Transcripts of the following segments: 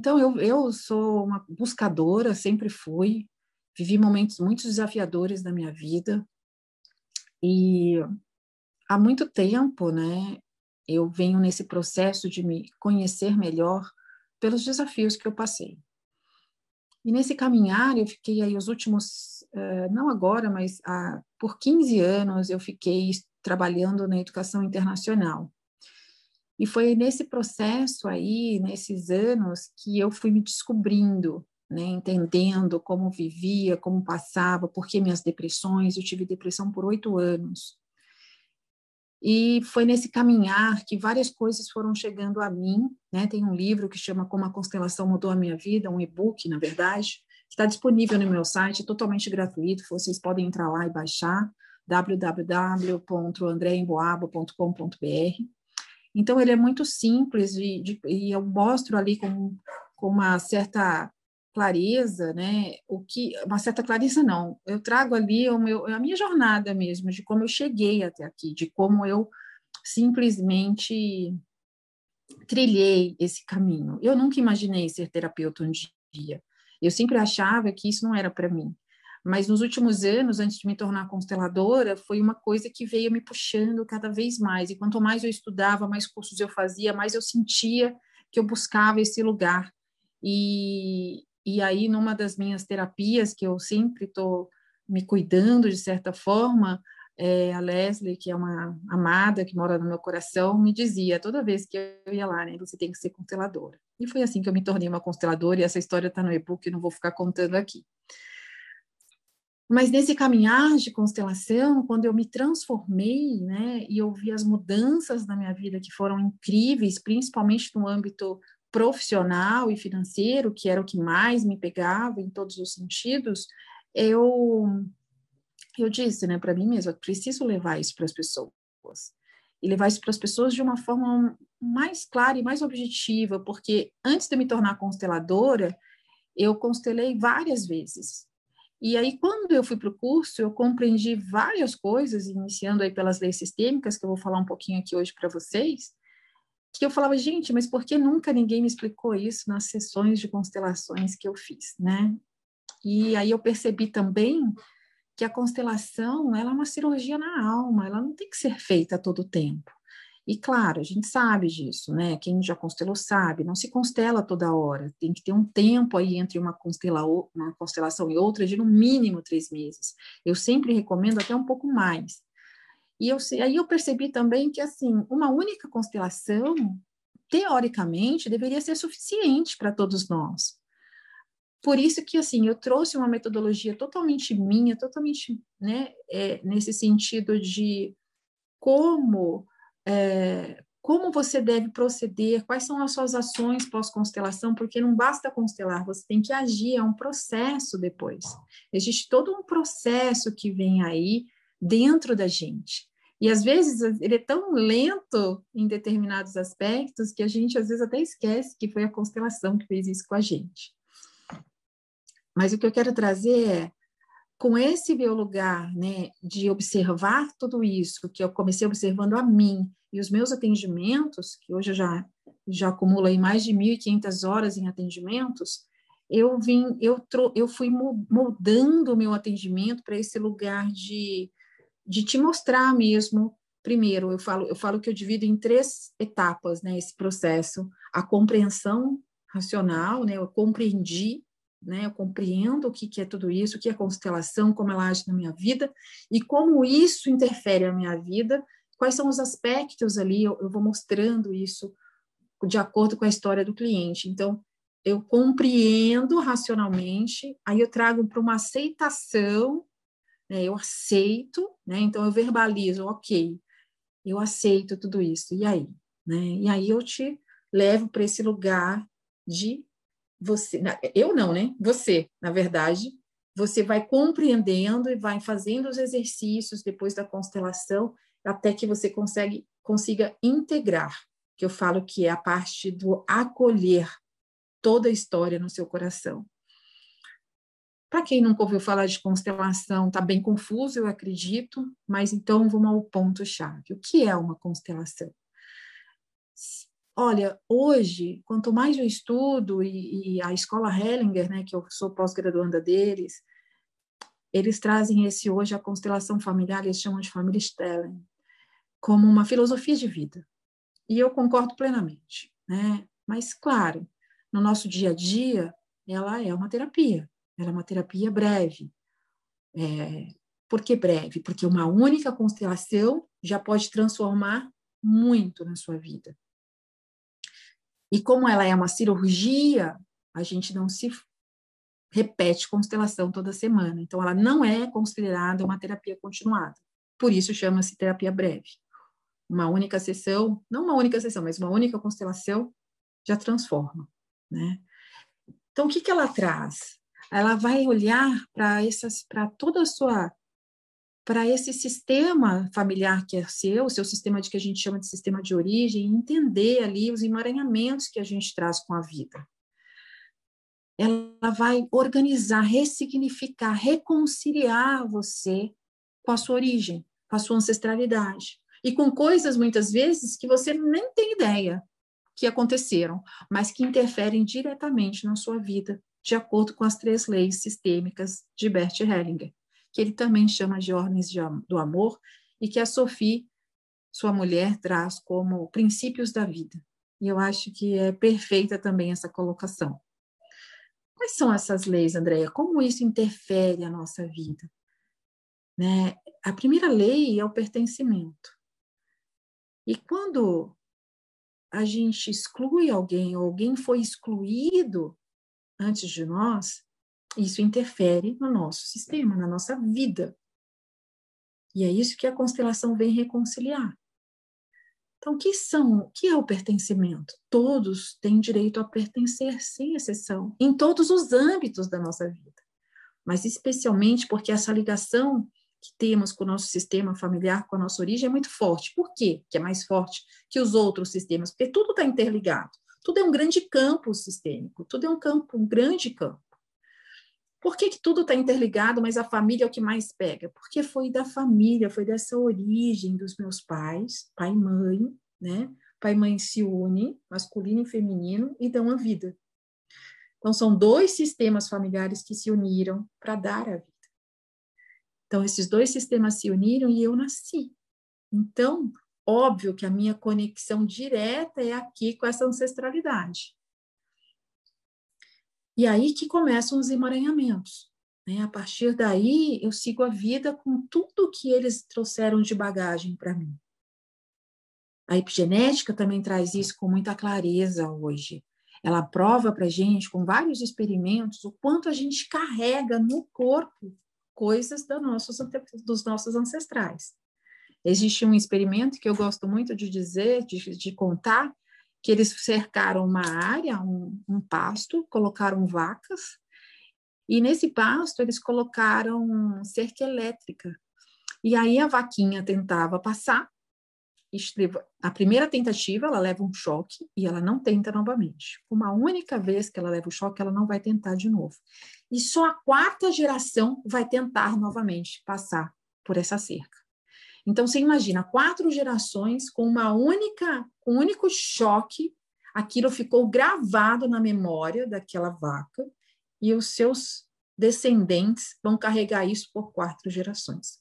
Então, eu, eu sou uma buscadora, sempre fui, vivi momentos muito desafiadores da minha vida, e há muito tempo, né, eu venho nesse processo de me conhecer melhor pelos desafios que eu passei. E nesse caminhar, eu fiquei aí os últimos, não agora, mas há, por 15 anos, eu fiquei trabalhando na educação internacional. E foi nesse processo aí, nesses anos, que eu fui me descobrindo, né, entendendo como vivia, como passava, por que minhas depressões. Eu tive depressão por oito anos. E foi nesse caminhar que várias coisas foram chegando a mim. Né? Tem um livro que chama Como a Constelação Mudou a Minha Vida, um e-book, na verdade, que está disponível no meu site, totalmente gratuito. Vocês podem entrar lá e baixar www.andreemboaba.com.br. Então, ele é muito simples de, de, e eu mostro ali com, com uma certa clareza, né? O que uma certa clareza não, eu trago ali o meu, a minha jornada mesmo, de como eu cheguei até aqui, de como eu simplesmente trilhei esse caminho. Eu nunca imaginei ser terapeuta um dia. Eu sempre achava que isso não era para mim. Mas nos últimos anos, antes de me tornar consteladora, foi uma coisa que veio me puxando cada vez mais. E quanto mais eu estudava, mais cursos eu fazia, mais eu sentia que eu buscava esse lugar. E, e aí, numa das minhas terapias, que eu sempre estou me cuidando de certa forma, é, a Leslie, que é uma amada que mora no meu coração, me dizia toda vez que eu ia lá, né, você tem que ser consteladora. E foi assim que eu me tornei uma consteladora, e essa história está no e-book, não vou ficar contando aqui. Mas nesse caminhar de constelação, quando eu me transformei, né, e eu vi as mudanças na minha vida que foram incríveis, principalmente no âmbito profissional e financeiro, que era o que mais me pegava em todos os sentidos, eu eu disse, né, para mim mesma, preciso levar isso para as pessoas. E levar isso para as pessoas de uma forma mais clara e mais objetiva, porque antes de me tornar consteladora, eu constelei várias vezes, e aí, quando eu fui para o curso, eu compreendi várias coisas, iniciando aí pelas leis sistêmicas, que eu vou falar um pouquinho aqui hoje para vocês, que eu falava, gente, mas por que nunca ninguém me explicou isso nas sessões de constelações que eu fiz, né? E aí eu percebi também que a constelação, ela é uma cirurgia na alma, ela não tem que ser feita a todo tempo. E claro, a gente sabe disso, né? Quem já constelou sabe, não se constela toda hora, tem que ter um tempo aí entre uma, constela, uma constelação e outra de no mínimo três meses. Eu sempre recomendo até um pouco mais. E eu, aí eu percebi também que, assim, uma única constelação, teoricamente, deveria ser suficiente para todos nós. Por isso que, assim, eu trouxe uma metodologia totalmente minha, totalmente, né, é, nesse sentido de como é, como você deve proceder, quais são as suas ações pós-constelação, porque não basta constelar, você tem que agir, é um processo depois. Existe todo um processo que vem aí dentro da gente. E às vezes ele é tão lento em determinados aspectos que a gente às vezes até esquece que foi a constelação que fez isso com a gente. Mas o que eu quero trazer é com esse meu lugar, né, de observar tudo isso, que eu comecei observando a mim e os meus atendimentos, que hoje eu já já acumulo aí mais de 1.500 horas em atendimentos, eu vim, eu, eu fui moldando o meu atendimento para esse lugar de, de te mostrar mesmo. Primeiro, eu falo, eu falo que eu divido em três etapas, né, esse processo. A compreensão racional, né, eu compreendi né? Eu compreendo o que, que é tudo isso, o que é constelação, como ela age na minha vida e como isso interfere na minha vida, quais são os aspectos ali, eu, eu vou mostrando isso de acordo com a história do cliente. Então, eu compreendo racionalmente, aí eu trago para uma aceitação, né? eu aceito, né? então eu verbalizo, ok, eu aceito tudo isso, e aí? Né? E aí eu te levo para esse lugar de você, eu não, né? Você, na verdade, você vai compreendendo e vai fazendo os exercícios depois da constelação até que você consegue, consiga integrar, que eu falo que é a parte do acolher toda a história no seu coração. Para quem nunca ouviu falar de constelação, está bem confuso, eu acredito, mas então vamos ao ponto-chave. O que é uma constelação? Olha, hoje, quanto mais eu estudo, e, e a escola Hellinger, né, que eu sou pós-graduanda deles, eles trazem esse hoje, a constelação familiar, eles chamam de família Stelling, como uma filosofia de vida. E eu concordo plenamente, né? Mas, claro, no nosso dia a dia, ela é uma terapia, ela é uma terapia breve. É, por que breve? Porque uma única constelação já pode transformar muito na sua vida. E como ela é uma cirurgia, a gente não se repete constelação toda semana. Então, ela não é considerada uma terapia continuada. Por isso, chama-se terapia breve. Uma única sessão, não uma única sessão, mas uma única constelação já transforma, né? Então, o que, que ela traz? Ela vai olhar para essas, para toda a sua, para esse sistema familiar que é seu, o seu sistema de que a gente chama de sistema de origem, entender ali os emaranhamentos que a gente traz com a vida. Ela vai organizar, ressignificar, reconciliar você com a sua origem, com a sua ancestralidade. E com coisas, muitas vezes, que você nem tem ideia que aconteceram, mas que interferem diretamente na sua vida, de acordo com as três leis sistêmicas de Bert Hellinger, que ele também chama de ordens de, do amor e que a Sophie, sua mulher, traz como princípios da vida. E eu acho que é perfeita também essa colocação. Quais são essas leis, Andréia? Como isso interfere a nossa vida? Né? A primeira lei é o pertencimento. E quando a gente exclui alguém, ou alguém foi excluído antes de nós, isso interfere no nosso sistema, na nossa vida. E é isso que a constelação vem reconciliar. Então, que são, o que é o pertencimento? Todos têm direito a pertencer, sem exceção, em todos os âmbitos da nossa vida. Mas especialmente porque essa ligação que temos com o nosso sistema familiar, com a nossa origem, é muito forte. Por quê que é mais forte que os outros sistemas? Porque tudo está interligado. Tudo é um grande campo sistêmico, tudo é um campo, um grande campo. Por que, que tudo está interligado, mas a família é o que mais pega? Porque foi da família, foi dessa origem dos meus pais, pai e mãe, né? Pai e mãe se unem, masculino e feminino, e dão a vida. Então, são dois sistemas familiares que se uniram para dar a vida. Então, esses dois sistemas se uniram e eu nasci. Então, óbvio que a minha conexão direta é aqui com essa ancestralidade. E aí que começam os emaranhamentos. Né? A partir daí, eu sigo a vida com tudo que eles trouxeram de bagagem para mim. A epigenética também traz isso com muita clareza hoje. Ela prova para gente, com vários experimentos, o quanto a gente carrega no corpo coisas nossos, dos nossos ancestrais. Existe um experimento que eu gosto muito de dizer, de, de contar, que eles cercaram uma área, um, um pasto, colocaram vacas, e nesse pasto eles colocaram cerca elétrica. E aí a vaquinha tentava passar, a primeira tentativa ela leva um choque e ela não tenta novamente. Uma única vez que ela leva o choque, ela não vai tentar de novo. E só a quarta geração vai tentar novamente passar por essa cerca. Então você imagina quatro gerações com uma única, um único choque, aquilo ficou gravado na memória daquela vaca e os seus descendentes vão carregar isso por quatro gerações.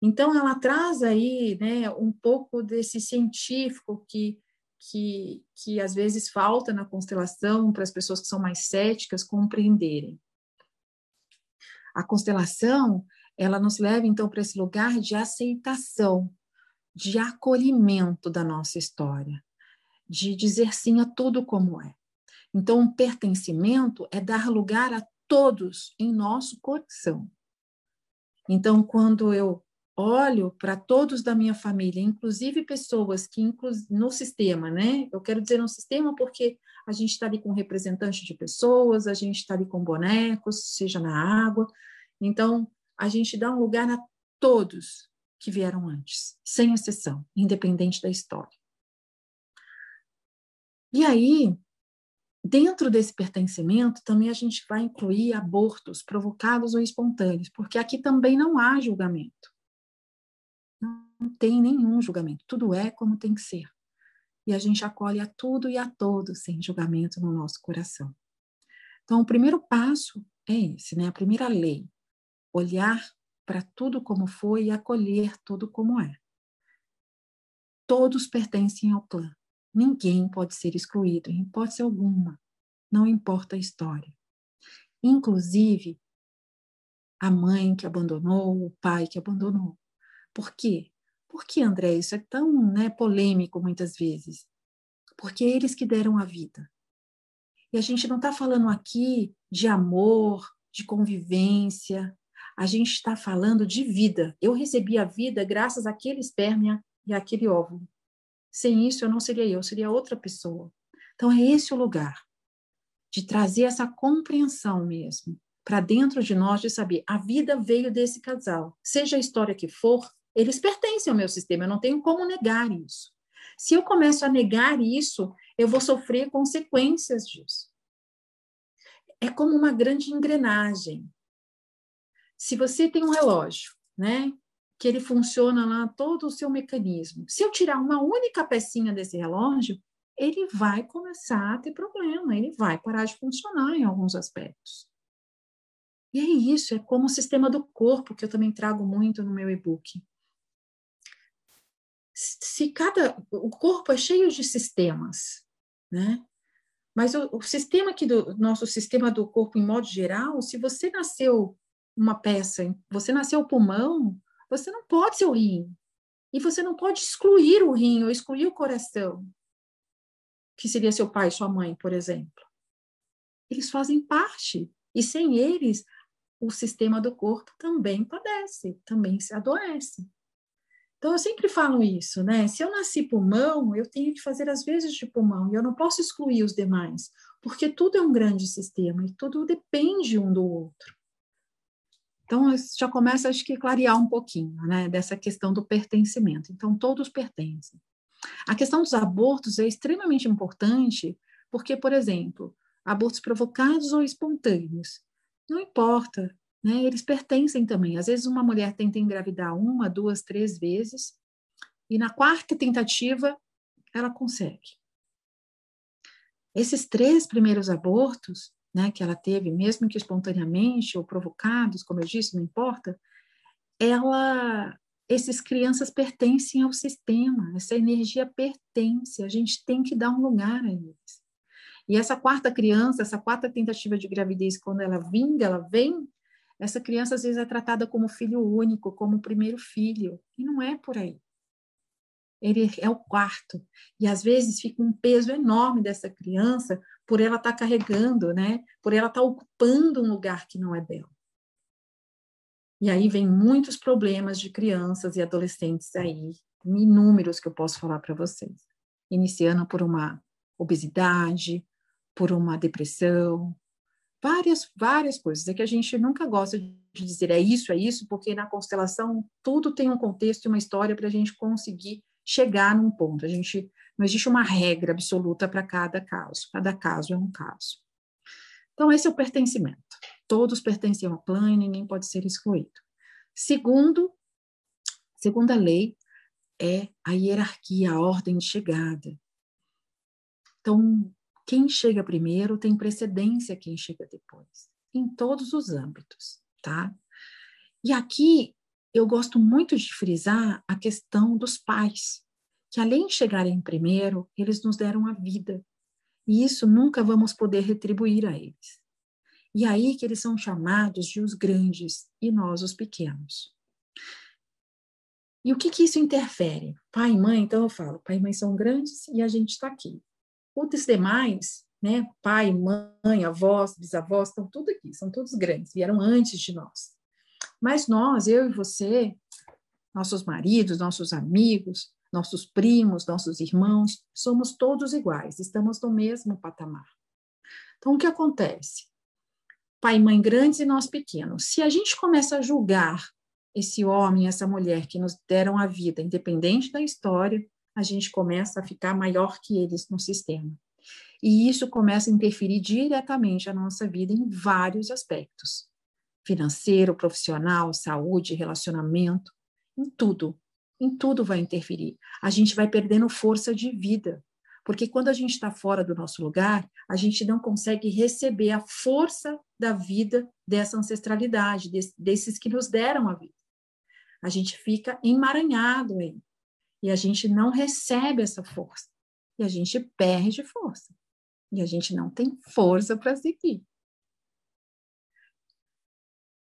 Então, ela traz aí né, um pouco desse científico que, que, que às vezes falta na constelação para as pessoas que são mais céticas compreenderem. A constelação, ela nos leva então para esse lugar de aceitação, de acolhimento da nossa história, de dizer sim a tudo como é. Então, um pertencimento é dar lugar a todos em nosso coração. Então, quando eu olho para todos da minha família, inclusive pessoas que no sistema, né? Eu quero dizer no sistema porque a gente está ali com representante de pessoas, a gente está ali com bonecos, seja na água. Então, a gente dá um lugar a todos que vieram antes, sem exceção, independente da história. E aí, dentro desse pertencimento, também a gente vai incluir abortos provocados ou espontâneos, porque aqui também não há julgamento não tem nenhum julgamento, tudo é como tem que ser. e a gente acolhe a tudo e a todos sem julgamento no nosso coração. Então, o primeiro passo é esse, né? A primeira lei, olhar para tudo como foi e acolher tudo como é. Todos pertencem ao clã. Ninguém pode ser excluído, em hipótese alguma, não importa a história. Inclusive, a mãe que abandonou, o pai que abandonou. Por quê? Por que, André, isso é tão né, polêmico muitas vezes? Porque é eles que deram a vida. E a gente não está falando aqui de amor, de convivência, a gente está falando de vida. Eu recebi a vida graças àquele esperma e àquele óvulo. Sem isso, eu não seria eu, eu seria outra pessoa. Então, é esse o lugar de trazer essa compreensão mesmo para dentro de nós, de saber a vida veio desse casal. Seja a história que for, eles pertencem ao meu sistema, eu não tenho como negar isso. Se eu começo a negar isso, eu vou sofrer consequências disso. É como uma grande engrenagem. Se você tem um relógio, né, que ele funciona lá todo o seu mecanismo. Se eu tirar uma única pecinha desse relógio, ele vai começar a ter problema, ele vai parar de funcionar em alguns aspectos. E é isso, é como o sistema do corpo, que eu também trago muito no meu e-book. Se cada. O corpo é cheio de sistemas, né? Mas o, o sistema aqui do nosso sistema do corpo, em modo geral, se você nasceu uma peça, você nasceu pulmão, você não pode ser o rim. E você não pode excluir o rim ou excluir o coração, que seria seu pai, sua mãe, por exemplo. Eles fazem parte. E sem eles, o sistema do corpo também padece, também se adoece. Então, eu sempre falo isso, né? Se eu nasci pulmão, eu tenho que fazer as vezes de pulmão, e eu não posso excluir os demais, porque tudo é um grande sistema e tudo depende um do outro. Então, já começa, acho que, a clarear um pouquinho, né, dessa questão do pertencimento. Então, todos pertencem. A questão dos abortos é extremamente importante, porque, por exemplo, abortos provocados ou espontâneos, não importa, né, eles pertencem também. Às vezes, uma mulher tenta engravidar uma, duas, três vezes, e na quarta tentativa, ela consegue. Esses três primeiros abortos, né, que ela teve, mesmo que espontaneamente ou provocados, como eu disse, não importa, ela, esses crianças pertencem ao sistema, essa energia pertence, a gente tem que dar um lugar a eles. E essa quarta criança, essa quarta tentativa de gravidez, quando ela vinga, ela vem, essa criança às vezes é tratada como filho único, como primeiro filho, e não é por aí ele é o quarto. E às vezes fica um peso enorme dessa criança por ela estar tá carregando, né? Por ela estar tá ocupando um lugar que não é dela. E aí vem muitos problemas de crianças e adolescentes aí, inúmeros que eu posso falar para vocês. Iniciando por uma obesidade, por uma depressão, várias, várias coisas. É que a gente nunca gosta de dizer é isso, é isso, porque na constelação tudo tem um contexto e uma história para a gente conseguir chegar num ponto. A gente não existe uma regra absoluta para cada caso. Cada caso é um caso. Então esse é o pertencimento. Todos pertencem ao clã e ninguém pode ser excluído. Segundo, segunda lei é a hierarquia, a ordem de chegada. Então, quem chega primeiro tem precedência quem chega depois, em todos os âmbitos, tá? E aqui eu gosto muito de frisar a questão dos pais, que além de chegarem primeiro, eles nos deram a vida. E isso nunca vamos poder retribuir a eles. E aí que eles são chamados de os grandes e nós os pequenos. E o que, que isso interfere? Pai e mãe, então eu falo, pai e mãe são grandes e a gente está aqui. Os demais, né, pai, mãe, avós, bisavós, estão tudo aqui, são todos grandes, vieram antes de nós. Mas nós, eu e você, nossos maridos, nossos amigos, nossos primos, nossos irmãos, somos todos iguais, estamos no mesmo patamar. Então, o que acontece? Pai e mãe grandes e nós pequenos. Se a gente começa a julgar esse homem, essa mulher que nos deram a vida, independente da história, a gente começa a ficar maior que eles no sistema. E isso começa a interferir diretamente a nossa vida em vários aspectos financeiro, profissional, saúde, relacionamento, em tudo. Em tudo vai interferir. A gente vai perdendo força de vida. Porque quando a gente está fora do nosso lugar, a gente não consegue receber a força da vida dessa ancestralidade, desses que nos deram a vida. A gente fica emaranhado aí. E a gente não recebe essa força. E a gente perde força. E a gente não tem força para seguir.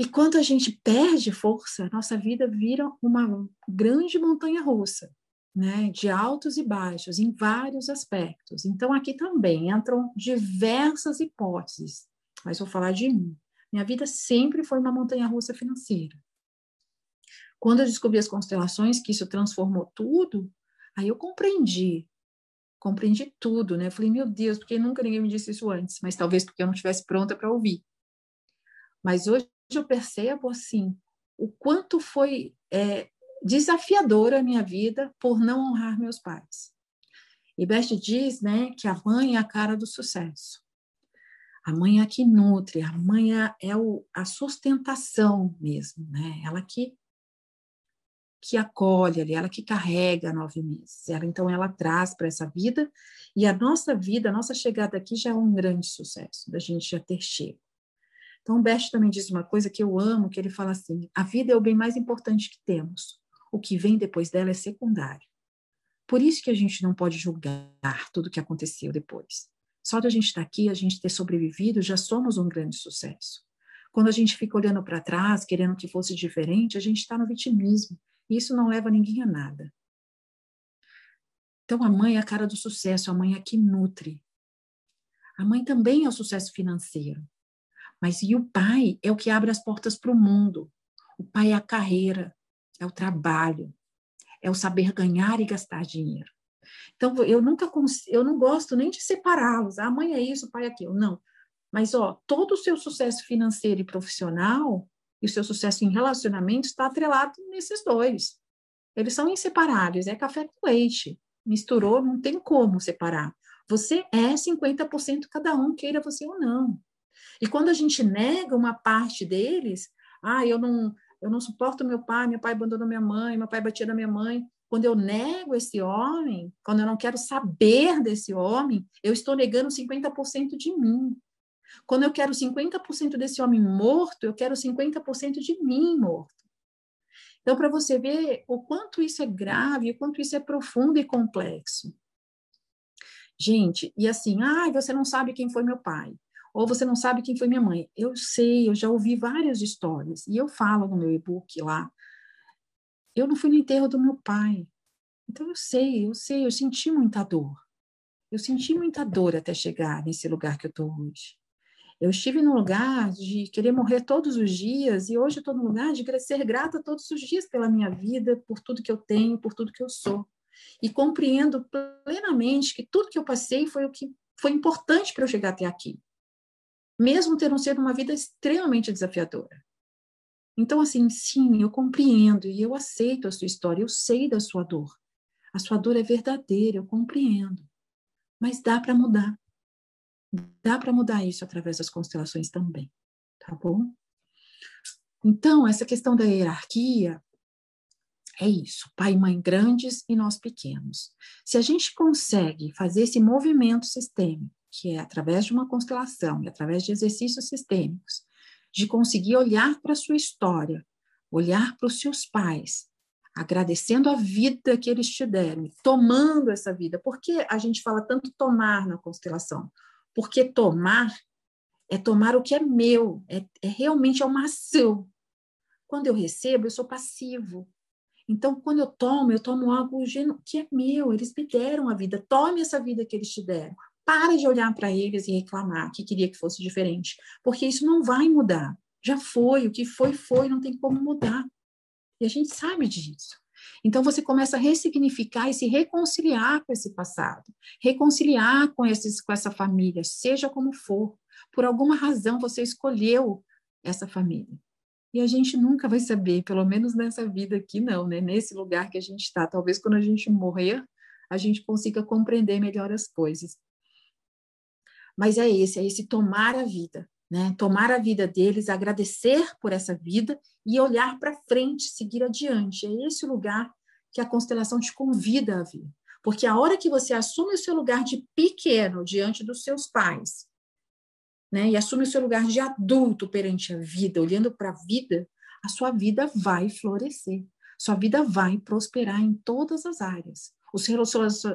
E quando a gente perde força, nossa vida vira uma grande montanha russa né, de altos e baixos em vários aspectos. Então, aqui também entram diversas hipóteses, mas vou falar de mim. Minha vida sempre foi uma montanha-russa financeira. Quando eu descobri as constelações, que isso transformou tudo, aí eu compreendi, compreendi tudo, né? Eu falei, meu Deus, porque nunca ninguém me disse isso antes, mas talvez porque eu não estivesse pronta para ouvir. Mas hoje eu percebo, assim, o quanto foi é, desafiadora a minha vida por não honrar meus pais. E Best diz né, que a mãe é a cara do sucesso. A mãe é a que nutre, a mãe é, é o, a sustentação mesmo, né? Ela que que acolhe ali, ela que carrega nove meses. Ela, então, ela traz para essa vida, e a nossa vida, a nossa chegada aqui já é um grande sucesso, da gente já ter chego. Então, o Best também diz uma coisa que eu amo, que ele fala assim, a vida é o bem mais importante que temos. O que vem depois dela é secundário. Por isso que a gente não pode julgar tudo o que aconteceu depois. Só de a gente estar aqui, a gente ter sobrevivido, já somos um grande sucesso. Quando a gente fica olhando para trás, querendo que fosse diferente, a gente está no vitimismo. E isso não leva ninguém a nada. Então, a mãe é a cara do sucesso, a mãe é que nutre. A mãe também é o sucesso financeiro. Mas e o pai é o que abre as portas para o mundo. O pai é a carreira, é o trabalho, é o saber ganhar e gastar dinheiro. Então, eu nunca eu não gosto nem de separá-los. Ah, mãe é isso, pai é aquilo. Não. Mas, ó, todo o seu sucesso financeiro e profissional e o seu sucesso em relacionamento está atrelado nesses dois. Eles são inseparáveis, é café com leite. Misturou, não tem como separar. Você é 50% cada um, queira você ou não. E quando a gente nega uma parte deles, ah, eu não, eu não suporto meu pai, meu pai abandonou minha mãe, meu pai batia na minha mãe. Quando eu nego esse homem, quando eu não quero saber desse homem, eu estou negando 50% de mim. Quando eu quero 50% desse homem morto, eu quero 50% de mim morto. Então, para você ver o quanto isso é grave, o quanto isso é profundo e complexo. Gente, e assim, ah, você não sabe quem foi meu pai ou você não sabe quem foi minha mãe. Eu sei, eu já ouvi várias histórias, e eu falo no meu e-book lá. Eu não fui no enterro do meu pai. Então eu sei, eu sei, eu senti muita dor. Eu senti muita dor até chegar nesse lugar que eu estou hoje. Eu estive no lugar de querer morrer todos os dias e hoje eu estou no lugar de ser grata todos os dias pela minha vida, por tudo que eu tenho, por tudo que eu sou. E compreendo plenamente que tudo que eu passei foi o que foi importante para eu chegar até aqui mesmo tendo sido uma vida extremamente desafiadora. Então, assim, sim, eu compreendo e eu aceito a sua história, eu sei da sua dor. A sua dor é verdadeira, eu compreendo. Mas dá para mudar. Dá para mudar isso através das constelações também, tá bom? Então, essa questão da hierarquia é isso, pai e mãe grandes e nós pequenos. Se a gente consegue fazer esse movimento sistêmico, que é através de uma constelação e através de exercícios sistêmicos, de conseguir olhar para a sua história, olhar para os seus pais, agradecendo a vida que eles te deram, tomando essa vida. Por que a gente fala tanto tomar na constelação? Porque tomar é tomar o que é meu, é, é realmente é uma ação. Quando eu recebo, eu sou passivo. Então, quando eu tomo, eu tomo algo que é meu, eles me deram a vida. Tome essa vida que eles te deram. Para de olhar para eles e reclamar que queria que fosse diferente, porque isso não vai mudar. Já foi, o que foi, foi, não tem como mudar. E a gente sabe disso. Então você começa a ressignificar e se reconciliar com esse passado, reconciliar com, esses, com essa família, seja como for. Por alguma razão você escolheu essa família. E a gente nunca vai saber, pelo menos nessa vida aqui, não, né? Nesse lugar que a gente está. Talvez quando a gente morrer, a gente consiga compreender melhor as coisas. Mas é esse, é esse tomar a vida, né? Tomar a vida deles, agradecer por essa vida e olhar para frente, seguir adiante. É esse o lugar que a constelação te convida a vir. Porque a hora que você assume o seu lugar de pequeno diante dos seus pais, né, e assume o seu lugar de adulto perante a vida, olhando para a vida, a sua vida vai florescer. Sua vida vai prosperar em todas as áreas. Os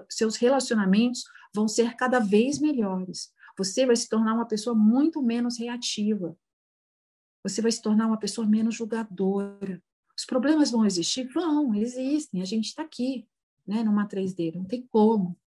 seus relacionamentos vão ser cada vez melhores. Você vai se tornar uma pessoa muito menos reativa. Você vai se tornar uma pessoa menos julgadora. Os problemas vão existir? Vão, existem. A gente está aqui, né, numa 3D, não tem como.